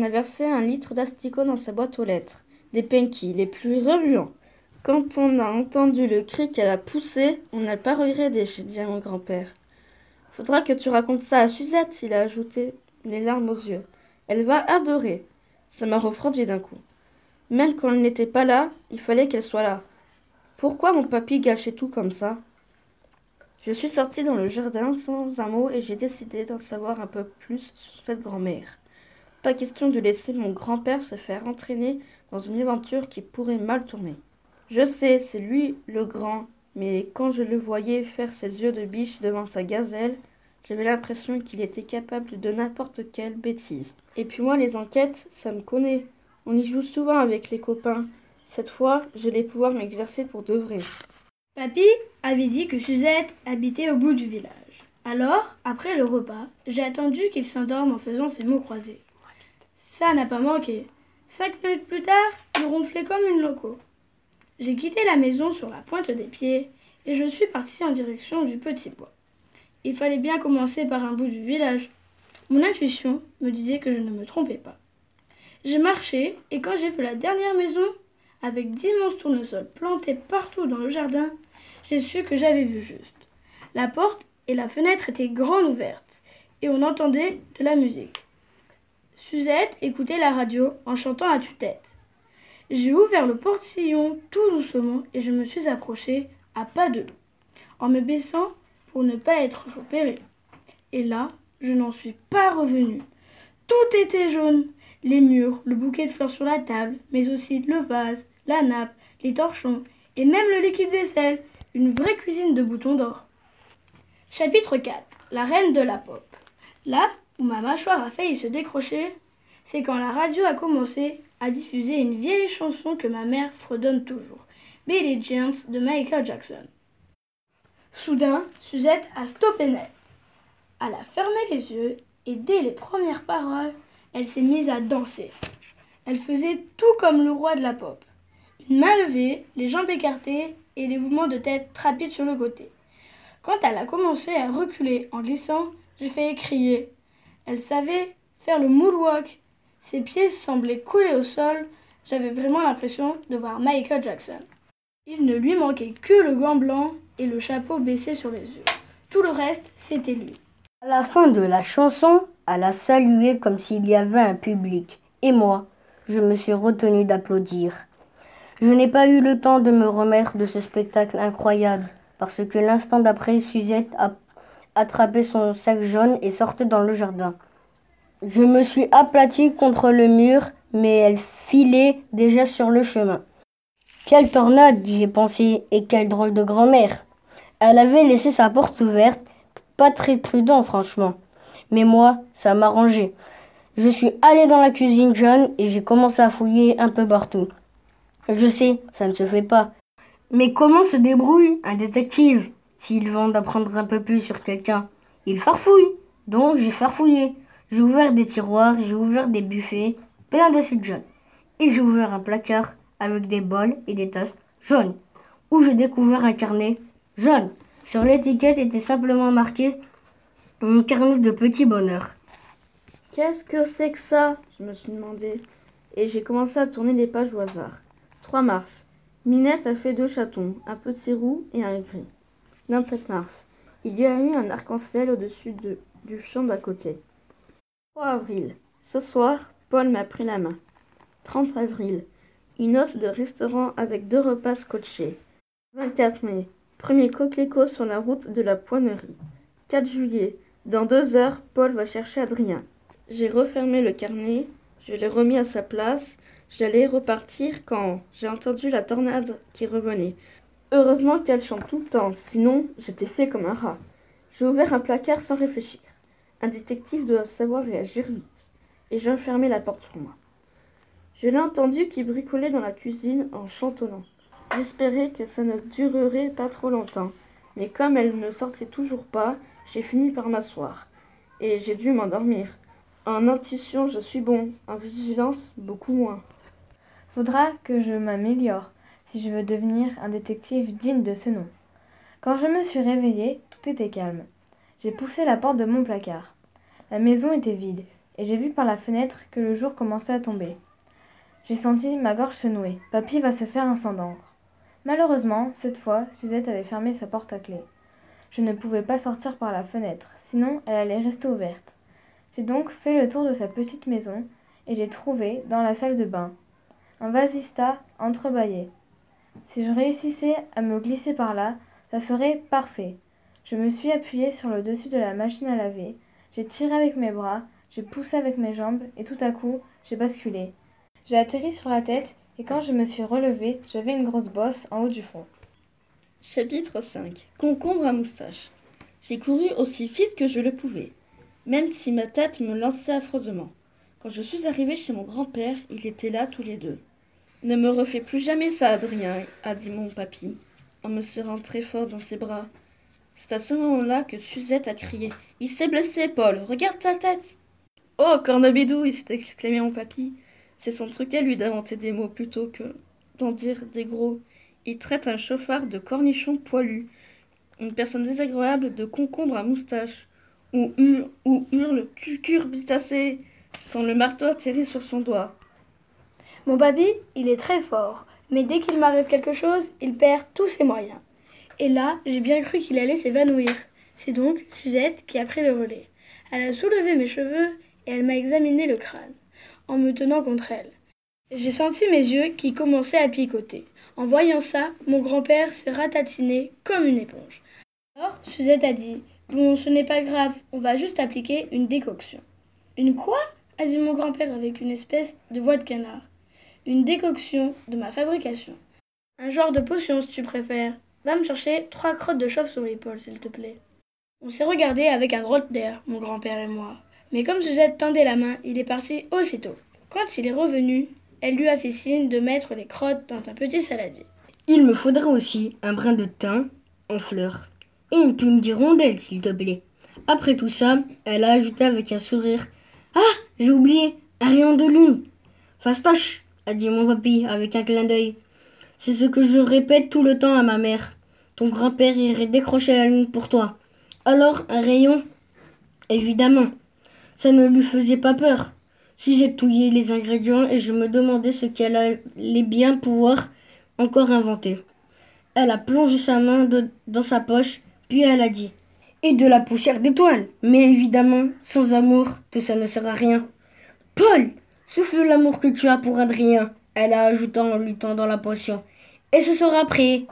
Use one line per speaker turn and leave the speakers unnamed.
on a versé un litre d'asticot dans sa boîte aux lettres. Des penkies, les plus remuants. Quand on a entendu le cri qu'elle a poussé, on n'a pas regretté, dit à mon grand-père. Faudra que tu racontes ça à Suzette, il a ajouté, les larmes aux yeux. Elle va adorer. Ça m'a refroidi d'un coup. Même quand elle n'était pas là, il fallait qu'elle soit là. Pourquoi mon papy gâchait tout comme ça? Je suis sortie dans le jardin sans un mot et j'ai décidé d'en savoir un peu plus sur cette grand-mère. Pas question de laisser mon grand-père se faire entraîner dans une aventure qui pourrait mal tourner. Je sais, c'est lui le grand, mais quand je le voyais faire ses yeux de biche devant sa gazelle, j'avais l'impression qu'il était capable de n'importe quelle bêtise. Et puis moi, les enquêtes, ça me connaît. On y joue souvent avec les copains. Cette fois, j'allais pouvoir m'exercer pour de vrai.
Papy avait dit que Suzette habitait au bout du village. Alors, après le repas, j'ai attendu qu'il s'endorme en faisant ses mots croisés. Ça n'a pas manqué. Cinq minutes plus tard, il ronflait comme une loco. J'ai quitté la maison sur la pointe des pieds et je suis partie en direction du petit bois. Il fallait bien commencer par un bout du village. Mon intuition me disait que je ne me trompais pas. J'ai marché et quand j'ai vu la dernière maison, avec d'immenses tournesols plantés partout dans le jardin, j'ai su que j'avais vu juste. La porte et la fenêtre étaient grandes ouvertes et on entendait de la musique. Suzette écoutait la radio en chantant à tue-tête. J'ai ouvert le portillon tout doucement et je me suis approchée à pas de en me baissant pour ne pas être repérée. Et là, je n'en suis pas revenue. Tout était jaune. Les murs, le bouquet de fleurs sur la table, mais aussi le vase, la nappe, les torchons et même le liquide vaisselle. Une vraie cuisine de boutons d'or. Chapitre 4 La reine de la pop. Là où ma mâchoire a failli se décrocher, c'est quand la radio a commencé à diffuser une vieille chanson que ma mère fredonne toujours, Billie Jean de Michael Jackson. Soudain, Suzette a stoppé net. Elle a fermé les yeux et dès les premières paroles, elle s'est mise à danser. Elle faisait tout comme le roi de la pop. Une main levée, les jambes écartées et les mouvements de tête rapides sur le côté. Quand elle a commencé à reculer en glissant, j'ai failli crier. Elle savait faire le moonwalk. Ses pieds semblaient couler au sol. J'avais vraiment l'impression de voir Michael Jackson. Il ne lui manquait que le gant blanc et le chapeau baissé sur les yeux. Tout le reste, c'était lui.
À la fin de la chanson, elle a salué comme s'il y avait un public. Et moi, je me suis retenu d'applaudir. Je n'ai pas eu le temps de me remettre de ce spectacle incroyable, parce que l'instant d'après, Suzette a attrapé son sac jaune et sortait dans le jardin. Je me suis aplati contre le mur, mais elle filait déjà sur le chemin. Quelle tornade, j'ai pensé, et quelle drôle de grand-mère. Elle avait laissé sa porte ouverte, pas très prudent franchement. Mais moi, ça m'arrangeait. Je suis allé dans la cuisine jaune et j'ai commencé à fouiller un peu partout. Je sais, ça ne se fait pas. Mais comment se débrouille un détective? S'il vend d'apprendre un peu plus sur quelqu'un Il farfouille. Donc j'ai farfouillé. J'ai ouvert des tiroirs, j'ai ouvert des buffets, plein d'acides jaunes. Et j'ai ouvert un placard avec des bols et des tasses jaunes, où j'ai découvert un carnet jaune. Sur l'étiquette était simplement marqué un carnet de petits bonheurs.
Qu'est-ce que c'est que ça? Je me suis demandé. Et j'ai commencé à tourner les pages au hasard. 3 mars. Minette a fait deux chatons, un petit roux et un gris. 27 mars. Il y a eu un arc-en-ciel au-dessus de, du champ d'à côté. 3 avril. Ce soir, Paul m'a pris la main. 30 avril. Une hôte de restaurant avec deux repas scotchés. 24 mai. Premier coquelicot sur la route de la poinerie. 4 juillet. Dans deux heures, Paul va chercher Adrien. J'ai refermé le carnet, je l'ai remis à sa place, j'allais repartir quand j'ai entendu la tornade qui revenait. Heureusement qu'elle chante tout le temps, sinon j'étais fait comme un rat. J'ai ouvert un placard sans réfléchir. Un détective doit savoir réagir vite. Et j'ai enfermé la porte sur moi. Je l'ai entendu qui bricolait dans la cuisine en chantonnant. J'espérais que ça ne durerait pas trop longtemps, mais comme elle ne sortait toujours pas, j'ai fini par m'asseoir. Et j'ai dû m'endormir. En intuition, je suis bon. En vigilance, beaucoup moins.
Faudra que je m'améliore si je veux devenir un détective digne de ce nom. Quand je me suis réveillée, tout était calme. J'ai poussé la porte de mon placard. La maison était vide, et j'ai vu par la fenêtre que le jour commençait à tomber. J'ai senti ma gorge se nouer. Papy va se faire un sang d'encre. Malheureusement, cette fois, Suzette avait fermé sa porte à clé. Je ne pouvais pas sortir par la fenêtre, sinon elle allait rester ouverte. J'ai donc fait le tour de sa petite maison et j'ai trouvé, dans la salle de bain, un vasista entrebâillé. Si je réussissais à me glisser par là, ça serait parfait. Je me suis appuyée sur le dessus de la machine à laver, j'ai tiré avec mes bras, j'ai poussé avec mes jambes et tout à coup, j'ai basculé. J'ai atterri sur la tête et quand je me suis relevée, j'avais une grosse bosse en haut du front.
Chapitre 5 Concombre à moustache. J'ai couru aussi vite que je le pouvais, même si ma tête me lançait affreusement. Quand je suis arrivée chez mon grand-père, ils étaient là tous les deux. Ne me refais plus jamais ça, Adrien, a dit mon papy, en me serrant très fort dans ses bras. C'est à ce moment-là que Suzette a crié Il s'est blessé, Paul, regarde ta tête Oh, cornebidouille s'est exclamé mon papy. C'est son truc à lui d'inventer des mots plutôt que d'en dire des gros. Il traite un chauffard de cornichon poilu, une personne désagréable de concombre à moustache, ou hurle, ou hurle cucurbitacé quand le marteau atterrit sur son doigt.
Mon papy, il est très fort, mais dès qu'il m'arrive quelque chose, il perd tous ses moyens. Et là, j'ai bien cru qu'il allait s'évanouir. C'est donc Suzette qui a pris le relais. Elle a soulevé mes cheveux et elle m'a examiné le crâne, en me tenant contre elle. J'ai senti mes yeux qui commençaient à picoter. En voyant ça, mon grand-père s'est ratatiné comme une éponge. Alors, Suzette a dit Bon, ce n'est pas grave, on va juste appliquer une décoction. Une quoi? a dit mon grand-père avec une espèce de voix de canard. Une décoction de ma fabrication. Un genre de potion, si tu préfères. Va me chercher trois crottes de chauve-souris, Paul, s'il te plaît. On s'est regardé avec un drôle d'air, mon grand-père et moi. Mais comme Suzette tendait la main, il est parti aussitôt. Quand il est revenu, elle lui a fait signe de mettre les crottes dans un petit saladier.
Il me faudrait aussi un brin de thym en fleurs. Et une plume d'hirondelle, s'il te plaît. Après tout ça, elle a ajouté avec un sourire Ah, j'ai oublié, un rayon de lune. Fastoche, a dit mon papy avec un clin d'œil. C'est ce que je répète tout le temps à ma mère. Ton grand-père irait décrocher la lune pour toi. Alors, un rayon? Évidemment. Ça ne lui faisait pas peur. Si j'ai touillé les ingrédients et je me demandais ce qu'elle allait bien pouvoir encore inventer. Elle a plongé sa main dans sa poche, puis elle a dit Et de la poussière d'étoiles. Mais évidemment, sans amour, tout ça ne sert à rien. Paul Souffle l'amour que tu as pour Adrien, elle a ajouté en lui tendant la potion. Et ce sera prêt.